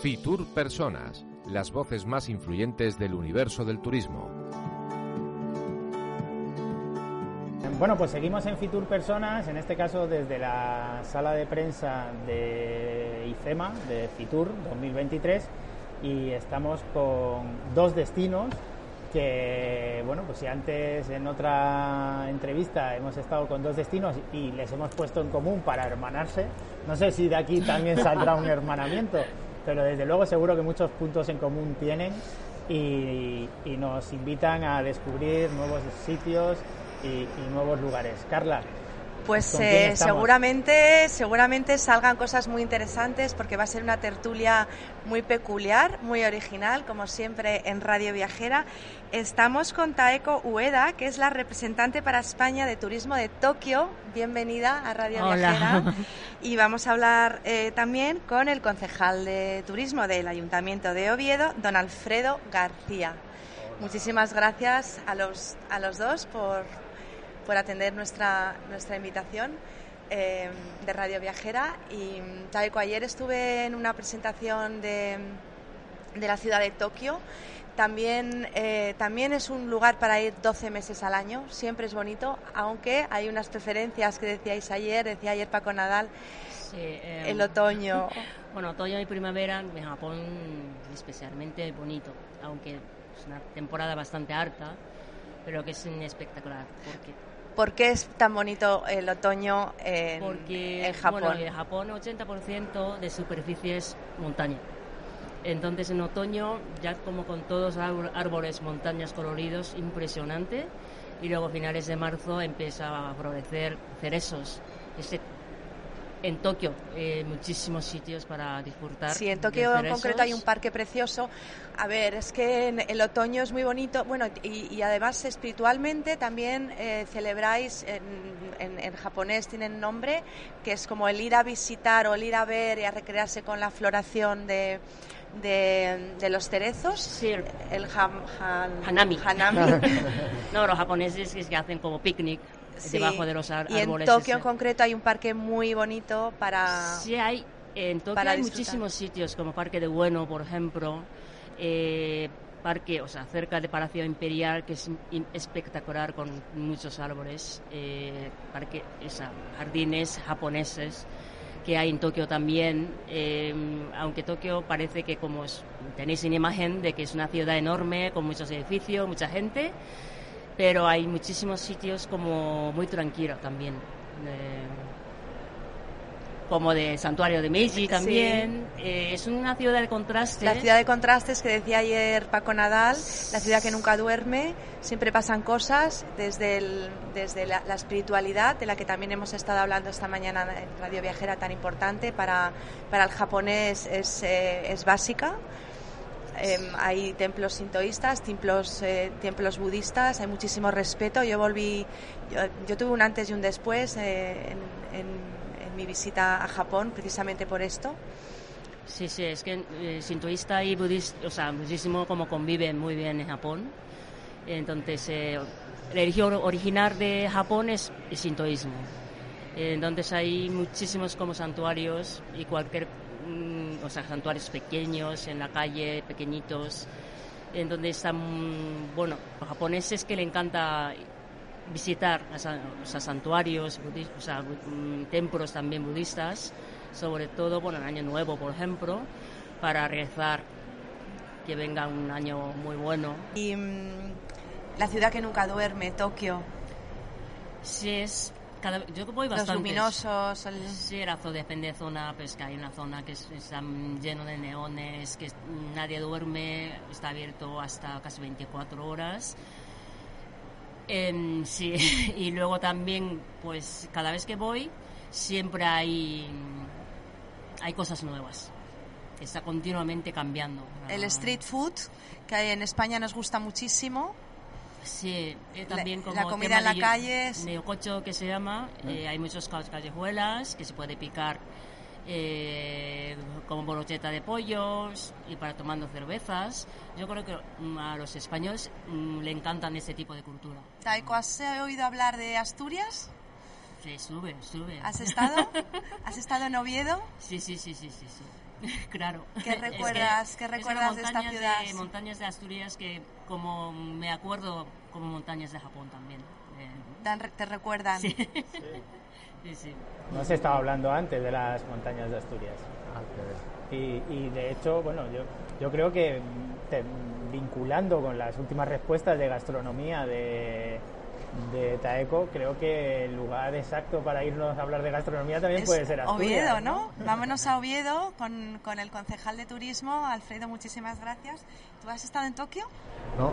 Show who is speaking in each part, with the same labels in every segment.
Speaker 1: Fitur Personas, las voces más influyentes del universo del turismo.
Speaker 2: Bueno, pues seguimos en Fitur Personas, en este caso desde la sala de prensa de IFEMA, de Fitur 2023, y estamos con dos destinos que, bueno, pues si antes en otra entrevista hemos estado con dos destinos y les hemos puesto en común para hermanarse, no sé si de aquí también saldrá un hermanamiento, pero desde luego seguro que muchos puntos en común tienen y, y nos invitan a descubrir nuevos sitios y, y nuevos lugares. Carla,
Speaker 3: pues
Speaker 2: ¿Con quién
Speaker 3: eh, seguramente, seguramente salgan cosas muy interesantes porque va a ser una tertulia muy peculiar, muy original, como siempre en Radio Viajera. Estamos con Taeko Ueda, que es la representante para España de Turismo de Tokio. Bienvenida a Radio
Speaker 4: Hola.
Speaker 3: Viajera. Y vamos a hablar eh, también con el concejal de Turismo del Ayuntamiento de Oviedo, don Alfredo García. Muchísimas gracias a los, a los dos por, por atender nuestra, nuestra invitación eh, de Radio Viajera. Y Taeko, ayer estuve en una presentación de, de la ciudad de Tokio. También, eh, también es un lugar para ir 12 meses al año, siempre es bonito, aunque hay unas preferencias que decíais ayer, decía ayer Paco Nadal,
Speaker 4: Sí, eh,
Speaker 3: el otoño.
Speaker 4: Bueno, otoño y primavera en Japón especialmente bonito, aunque es una temporada bastante harta, pero que es espectacular. Porque,
Speaker 3: ¿Por qué es tan bonito el otoño en,
Speaker 4: porque
Speaker 3: en Japón?
Speaker 4: Bueno, en Japón 80% de superficie es montaña. Entonces en otoño, ya como con todos árbol- árboles, montañas coloridos, impresionante. Y luego a finales de marzo empieza a florecer cerezos. En Tokio, eh, muchísimos sitios para disfrutar.
Speaker 3: Sí, en Tokio en concreto hay un parque precioso. A ver, es que en el otoño es muy bonito. Bueno, y, y además espiritualmente también eh, celebráis, en, en- en japonés tienen nombre, que es como el ir a visitar o el ir a ver y a recrearse con la floración de, de, de los cerezos.
Speaker 4: Sí,
Speaker 3: El ham- han-
Speaker 4: Hanami.
Speaker 3: hanami.
Speaker 4: No, los japoneses es que hacen como picnic
Speaker 3: Sí.
Speaker 4: debajo de los ar-
Speaker 3: Y en
Speaker 4: árboles.
Speaker 3: Tokio en concreto hay un parque muy bonito para...
Speaker 4: Sí, hay. En Tokio hay
Speaker 3: disfrutar.
Speaker 4: muchísimos sitios, como Parque de Bueno, por ejemplo. eh, parque, o sea, cerca de Palacio Imperial, que es espectacular con muchos árboles. eh, parque, esa, jardines japoneses que hay en Tokio también. eh, aunque Tokio parece que, como es- tenéis una imagen de que es una ciudad enorme, con muchos edificios, mucha gente, pero hay muchísimos sitios como muy tranquilos también. eh, como de Santuario de Meiji también. Eh, es una ciudad de contraste.
Speaker 3: La ciudad de contrastes que decía ayer Paco Nadal, la ciudad que nunca duerme, siempre pasan cosas desde, el- desde la, la espiritualidad, de la que también hemos estado hablando esta mañana en Radio Viajera, tan importante para, para el japonés es, eh, es básica. Em, hay templos sintoístas, templos, eh, templos budistas, hay muchísimo respeto. Yo volví, yo, yo tuve un antes y un después eh, en, en- en mi visita a Japón, precisamente por esto.
Speaker 4: Sí, sí, es que eh, sintoísta y budista, o sea, muchísimo como conviven muy bien en Japón. Entonces, eh, la religión original de Japón es el sintoísmo. Eh, Entonces hay muchísimos como santuarios y cualquier, mm, o sea, santuarios pequeños en la calle, pequeñitos, en donde están, bueno, los japoneses que le encanta visitar o sea, santuarios, o sea, mm, templos también budistas, sobre todo, bueno, en Año Nuevo, por ejemplo, para rezar que venga un año muy bueno.
Speaker 3: Y mm, la ciudad que nunca duerme, Tokio,
Speaker 4: Sí, es cada, yo voy
Speaker 3: los
Speaker 4: bastante.
Speaker 3: luminosos, el-
Speaker 4: Sí, la zona, depende de zona, pues que hay una zona que es- está lleno de neones, que nadie duerme, está abierto hasta casi 24 horas. Em, sí, y luego también, pues cada vez que voy, siempre hay, hay cosas nuevas. Está continuamente cambiando.
Speaker 3: el
Speaker 4: Ah,
Speaker 3: street food, que en España nos gusta muchísimo.
Speaker 4: Sí, eh,
Speaker 3: La-
Speaker 4: también como
Speaker 3: la comida en la calle es-
Speaker 4: Neococho que se llama, eh, hay muchas ca- callejuelas que se puede picar eh, como brocheta de pollos y para tomando cervezas. Yo creo que mm, a los españoles mm, le encantan ese tipo de cultura.
Speaker 3: Taiko, ¿has oído hablar de Asturias?
Speaker 4: Sí, sube, sube.
Speaker 3: ¿Has estado? ¿Has estado en Oviedo?
Speaker 4: Sí, sí, sí, sí, sí. sí. claro.
Speaker 3: ¿Qué recuerdas, ¿qué recuerdas de esta ciudad?
Speaker 4: De, montañas de Asturias que como me acuerdo como montañas de Japón también.
Speaker 3: Eh, ¿Te recuerdan?
Speaker 4: Sí. sí, sí.
Speaker 2: No se estaba hablando antes de las montañas de Asturias.
Speaker 5: Ah,
Speaker 2: y, y, de hecho, bueno, yo, yo creo que te, vinculando con las últimas respuestas de gastronomía de, de Taeco, creo que el lugar exacto para irnos a hablar de gastronomía también puede ser Asturias.
Speaker 3: Oviedo, ¿no? Vámonos a Oviedo con, con, el concejal de turismo, Alfredo, muchísimas gracias. ¿Tú has estado en Tokio?
Speaker 5: No,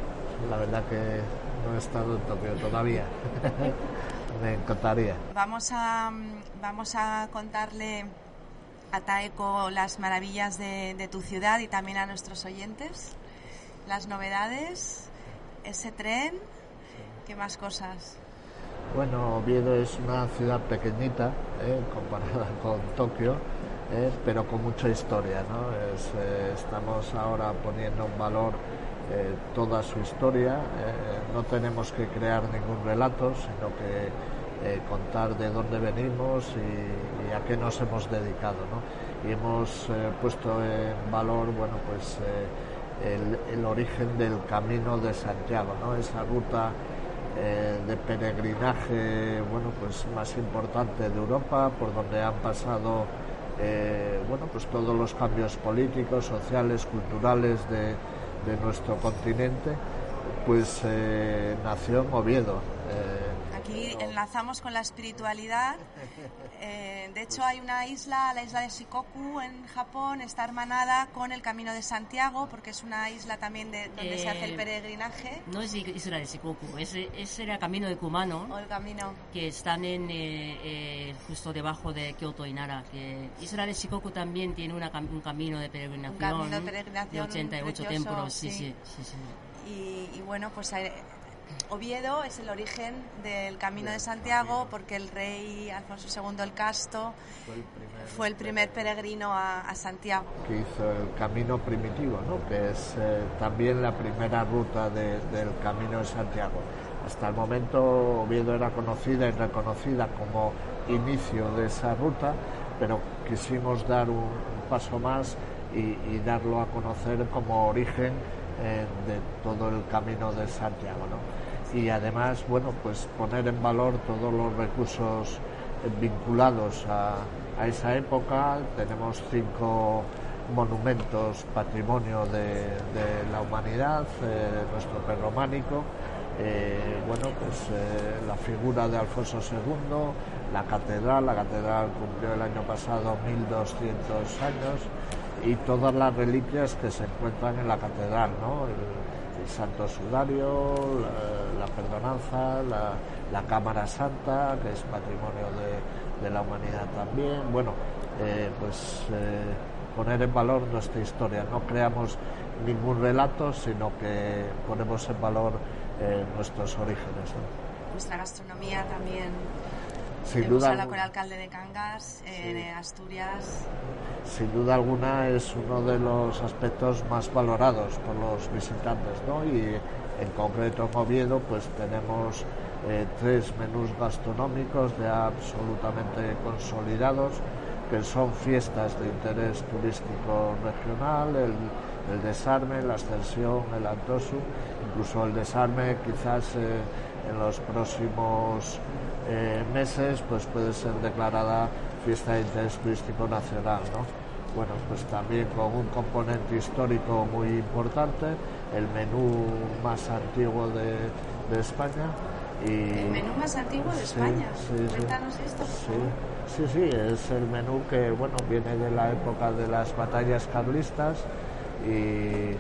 Speaker 5: la verdad que no he estado en Tokio todavía. Me encantaría.
Speaker 3: Vamos a, vamos a contarle a Taeco las maravillas de, de tu ciudad y también a nuestros oyentes, las novedades, ese tren, ¿qué más cosas?
Speaker 5: Bueno, Oviedo es una ciudad pequeñita eh, comparada con Tokio, eh, pero con mucha historia. ¿no? Eh, estamos ahora poniendo en valor toda su historia. no tenemos que crear ningún relato, sino que contar de dónde venimos y, y, a qué nos hemos dedicado. ¿no? Y hemos puesto en valor, bueno, pues el, el, origen del Camino de Santiago, ¿no? esa ruta eh, de peregrinaje bueno pues más importante de Europa por donde han pasado eh, bueno pues todos los cambios políticos sociales culturales de, de nuestro continente pues eh, nació en Oviedo
Speaker 3: aquí enlazamos con la espiritualidad. Eh, de hecho, hay una isla, la isla de Shikoku en Japón, está hermanada con el Camino de Santiago, porque es una isla también de, donde eh, se hace el peregrinaje.
Speaker 4: No es isla de Shikoku, ese, ese era el Camino de Kumano.
Speaker 3: O el camino.
Speaker 4: Que están en, eh, justo debajo de Kyoto y Nara. Que isla de Shikoku también tiene una, un camino de peregrinación. Un
Speaker 3: camino de peregrinación.
Speaker 4: De 88 templos, sí, sí. sí, sí
Speaker 3: y, y, bueno, pues Oviedo es el origen del Camino de Santiago porque el rey Alfonso II el Casto fue el primer, peregrino a, Santiago.
Speaker 5: Que hizo el camino primitivo, ¿no? que es eh, también la primera ruta del Camino de Santiago. Hasta el momento Oviedo era conocida y reconocida como inicio de esa ruta, pero quisimos dar un, paso más y, darlo a conocer como origen eh, de todo el camino de Santiago. ¿no? y además, bueno, pues poner en valor todos los recursos vinculados a, esa época. Tenemos cinco monumentos patrimonio de, la humanidad, eh, nuestro perrománico, eh, bueno, pues eh, la figura de Alfonso II, la catedral, la catedral cumplió el año pasado 1200 años y todas las reliquias que se encuentran en la catedral, ¿no? El, Santo Sudario, la, la Perdonanza, la, Cámara Santa, que es patrimonio de, de la humanidad también. Bueno, eh, pues eh, poner en valor nuestra historia. No creamos ningún relato, sino que ponemos en valor eh, nuestros orígenes.
Speaker 3: Nuestra gastronomía también
Speaker 5: sin duda
Speaker 3: con el alcalde de Cangas, en sí. Asturias.
Speaker 5: Sin duda alguna es uno de los aspectos más valorados por los visitantes, ¿no? Y en concreto en Oviedo, pues tenemos eh, tres menús gastronómicos ya absolutamente consolidados, que son fiestas de interés turístico regional, el, el desarme, la ascensión, el antosu, incluso el desarme quizás eh, en los próximos eh, meses pues puede ser declarada fiesta de interés turístico nacional. ¿no? Bueno, pues también con un componente histórico muy importante, el menú más antiguo de, de España. Y,
Speaker 3: el menú más antiguo de España.
Speaker 5: Sí,
Speaker 3: Cuéntanos
Speaker 5: sí,
Speaker 3: esto.
Speaker 5: Sí, sí, sí, es el menú que bueno viene de la época de las batallas carlistas y,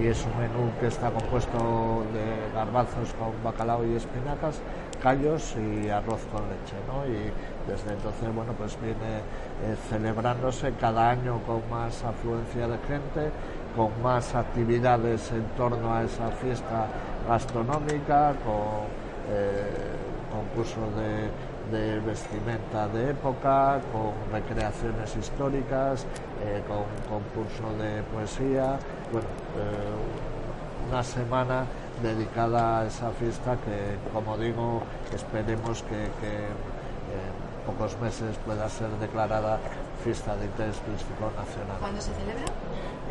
Speaker 5: y es un menú que está compuesto de garbanzos con bacalao y espinacas callos y arroz con leche, ¿no? Y desde entonces, bueno, pues viene eh, celebrándose cada año con más afluencia de gente, con más actividades en torno a esa fiesta gastronómica, con eh, concursos de, vestimenta de época, con recreaciones históricas, eh, con concurso de poesía, bueno, eh, una semana dedicada a esa fiesta que, como digo, esperemos que, en pocos meses pueda ser declarada fiesta de interés turístico nacional.
Speaker 3: ¿Cuándo se celebra?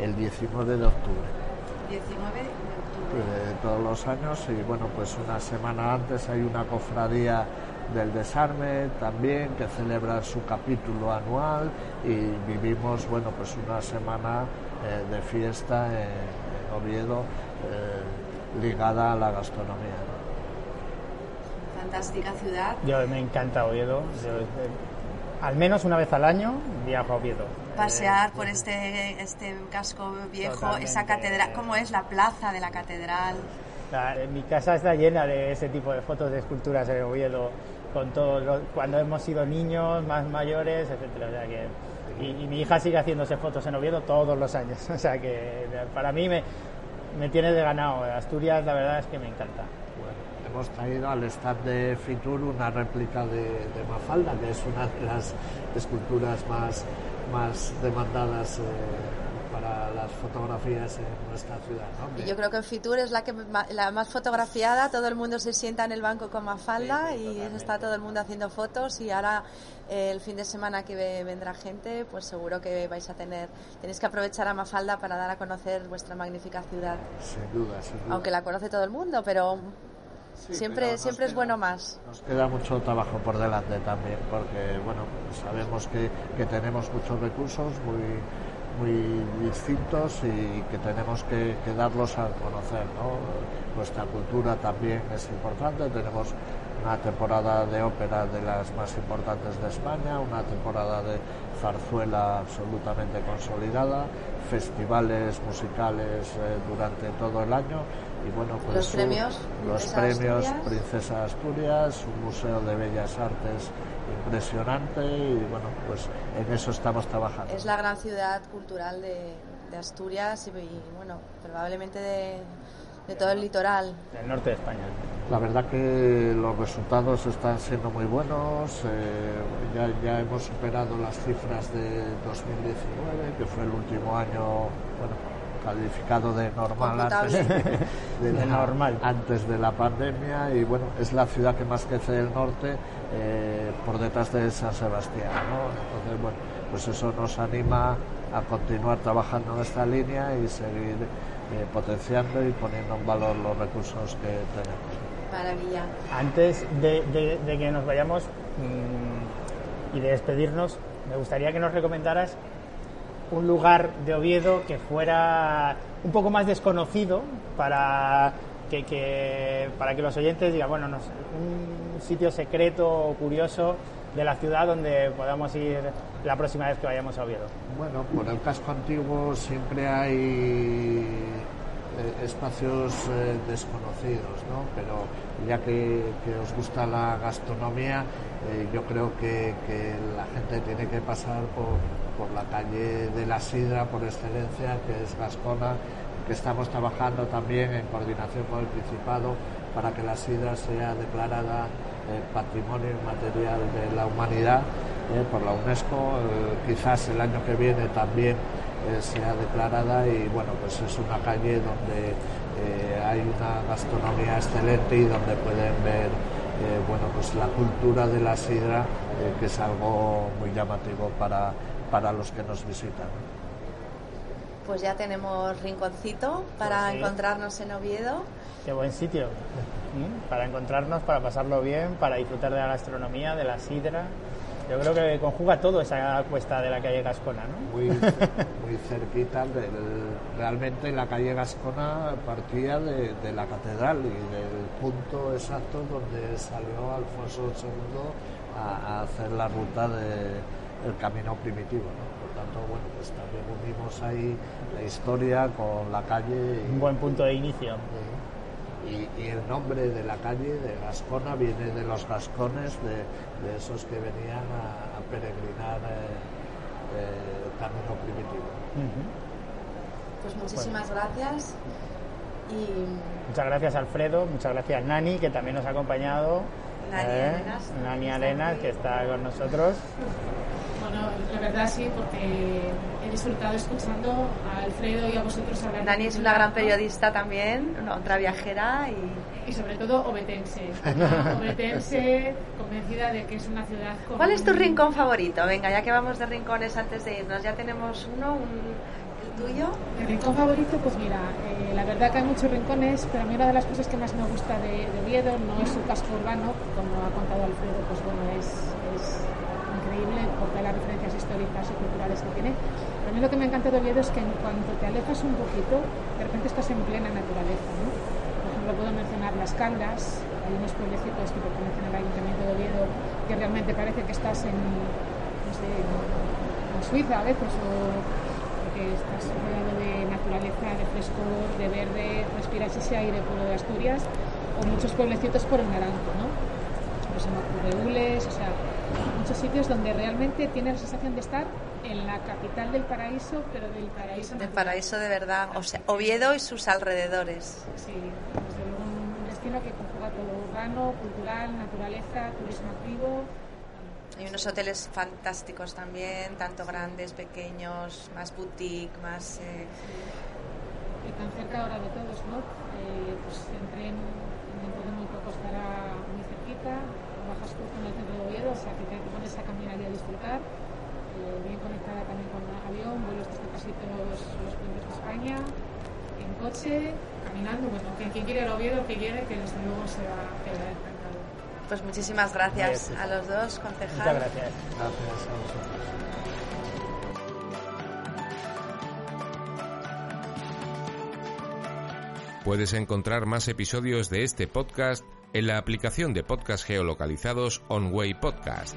Speaker 5: El 19 de octubre.
Speaker 3: 19 de octubre.
Speaker 5: De todos los años y bueno, pues una semana antes hay una cofradía del desarme también que celebra su capítulo anual y vivimos bueno pues una semana eh, de fiesta en, Oviedo eh, ligada a la gastronomía.
Speaker 3: Fantástica ciudad.
Speaker 2: Yo me encanta Oviedo. Eh, al menos una vez al año viajo a Oviedo.
Speaker 3: Pasear por este, este casco viejo, esa catedral, ¿cómo es la plaza de la catedral?
Speaker 2: mi casa está llena de ese tipo de fotos de esculturas en Oviedo con todos cuando hemos sido niños, más mayores, etcétera. O sea que, y, mi hija sigue haciéndose fotos en Oviedo todos los años. O sea que para mí me, me tiene de ganado. Asturias, la verdad es que me encanta.
Speaker 5: hemos traído al stand de Fitur una réplica de, de Mafalda, que es una de las esculturas más, más demandadas. Eh, para las fotografías en nuestra ciudad.
Speaker 3: Y yo creo que en Fitur es la, que, la más fotografiada, todo el mundo se sienta en el banco con Mafalda y está todo el mundo haciendo fotos y ahora eh, el fin de semana que vendrá gente, pues seguro que vais a tener, tenéis que aprovechar a Mafalda para dar a conocer vuestra magnífica ciudad.
Speaker 5: Sin duda, sin duda.
Speaker 3: Aunque la conoce todo el mundo, pero siempre siempre es bueno más.
Speaker 5: Nos queda mucho trabajo por delante también, porque bueno, sabemos que, que tenemos muchos recursos muy muy distintos y que tenemos que, darlos a conocer. Nuestra cultura también es importante, tenemos una temporada de ópera de las más importantes de España, una temporada de zarzuela absolutamente consolidada, festivales musicales eh, durante todo el año y bueno
Speaker 3: pues los premios
Speaker 5: los premios Princesa Asturias un museo de bellas artes impresionante y bueno, pues en eso estamos trabajando.
Speaker 3: Es la gran ciudad cultural de, Asturias y, bueno, probablemente de, todo el litoral.
Speaker 2: Del norte de España.
Speaker 5: La verdad que los resultados están siendo muy buenos. Eh, ya, ya, hemos superado las cifras de 2019, que fue el último año, bueno, calificado de normal antes de, la, normal. antes de la pandemia y bueno es la ciudad que más crece del norte eh, por detrás de San Sebastián entonces bueno pues eso nos anima a continuar trabajando en esta línea y seguir eh, potenciando y poniendo en valor los recursos que tenemos.
Speaker 3: Maravilla.
Speaker 2: Antes de, que nos vayamos mm, y de despedirnos me gustaría que nos recomendaras un lugar de Oviedo que fuera un poco más desconocido para que, para que los oyentes digan, bueno, no un sitio secreto o curioso de la ciudad donde podamos ir la próxima vez que vayamos a Oviedo.
Speaker 5: Bueno, por el casco antiguo siempre hay eh, espacios eh, desconocidos, ¿no? Pero ya que, os gusta la gastronomía, eh, yo creo que, la gente tiene que pasar por, por, la calle de la Sidra por excelencia, que es Gascona, que estamos trabajando también en coordinación con el Principado para que la Sidra sea declarada Patrimonio Inmaterial de la Humanidad por la UNESCO. quizás el año que viene también eh, sea declarada y bueno, pues es una calle donde eh, hay una gastronomía excelente y donde pueden ver eh, bueno, pues la cultura de la sidra, que es algo muy llamativo para, para los que nos visitan.
Speaker 3: Pues ya tenemos rinconcito para pues encontrarnos en Oviedo.
Speaker 2: Qué buen sitio. ¿Mm? Para encontrarnos, para pasarlo bien, para disfrutar de la gastronomía, de la sidra. Yo creo que conjuga todo esa cuesta de la calle Gascona, ¿no?
Speaker 5: Muy, muy cerquita, realmente la calle Gascona partía de, la catedral y del punto exacto donde salió Alfonso II a, hacer la ruta del camino primitivo, ¿no? Por tanto, bueno, pues también unimos ahí la historia con la calle.
Speaker 2: Un buen punto de inicio.
Speaker 5: Y, el nombre de la calle de Gascona viene de los gascones, de, esos que venían a, peregrinar eh, eh, el camino primitivo.
Speaker 3: Pues muchísimas gracias. Y...
Speaker 2: Muchas gracias Alfredo, muchas gracias Nani, que también nos ha acompañado
Speaker 3: Nani
Speaker 2: ¿eh?
Speaker 3: Arenas.
Speaker 2: Nani Arenas, que está con nosotros.
Speaker 6: Bueno, la verdad sí, porque he disfrutado escuchando a Alfredo y a vosotros hablar.
Speaker 3: Nani es una gran periodista también, una otra viajera y...
Speaker 6: Y sobre todo obetense. obetense, convencida de que es una ciudad con...
Speaker 3: ¿Cuál es tu rincón favorito? Venga, ya que vamos de rincones antes de irnos, ya tenemos uno, un- el tuyo.
Speaker 6: Mi rincón favorito, pues mira, eh, la verdad que hay muchos rincones, pero a mí una de las cosas que más me gusta de, de Oviedo no es su casco urbano, como ha contado Alfredo, pues bueno, es, es increíble porque las referencias históricas y culturales que tiene. Pero a mí lo que me encanta de Oviedo es que en cuanto te alejas un poquito, de repente estás en plena naturaleza. Por ejemplo, puedo mencionar Las Caldas, hay unos pueblecitos que pertenecen al Ayuntamiento de Oviedo que realmente parece que estás en, no sé, en Suiza a veces o porque estás rodeado de naturaleza, de frescor, de verde, respiras ese aire puro de Asturias, o muchos pueblecitos por el Naranjo, ¿no? Ocurre Ules, o sea, muchos sitios donde realmente tienes la sensación de estar en la capital del paraíso, pero del paraíso
Speaker 3: Del
Speaker 6: natural.
Speaker 3: paraíso de verdad, o sea, Oviedo y sus alrededores.
Speaker 6: Sí, desde luego un destino que conjuga todo urbano, cultural, naturaleza, turismo activo.
Speaker 3: Hay unos hoteles fantásticos también, tanto grandes, pequeños, más boutique, más... eh,
Speaker 6: y tan cerca ahora de todos, ¿no? Eh, pues en tren dentro de muy poco estará muy cerquita, bajas justo en el centro de Oviedo, o sea que te pones a caminar y a disfrutar, eh, bien conectada también con avión, vuelos desde casi todos los pueblos de España, en coche, caminando, bueno, que quien quiere ir a Oviedo, que llegue, que desde luego se va a quedar.
Speaker 3: Pues muchísimas gracias
Speaker 2: Gracias.
Speaker 3: a los dos,
Speaker 2: Muchas
Speaker 3: concejal.
Speaker 2: gracias.
Speaker 5: Gracias a vosotros.
Speaker 1: Puedes encontrar más episodios de este podcast en la aplicación de podcast geolocalizados OnWay Podcast.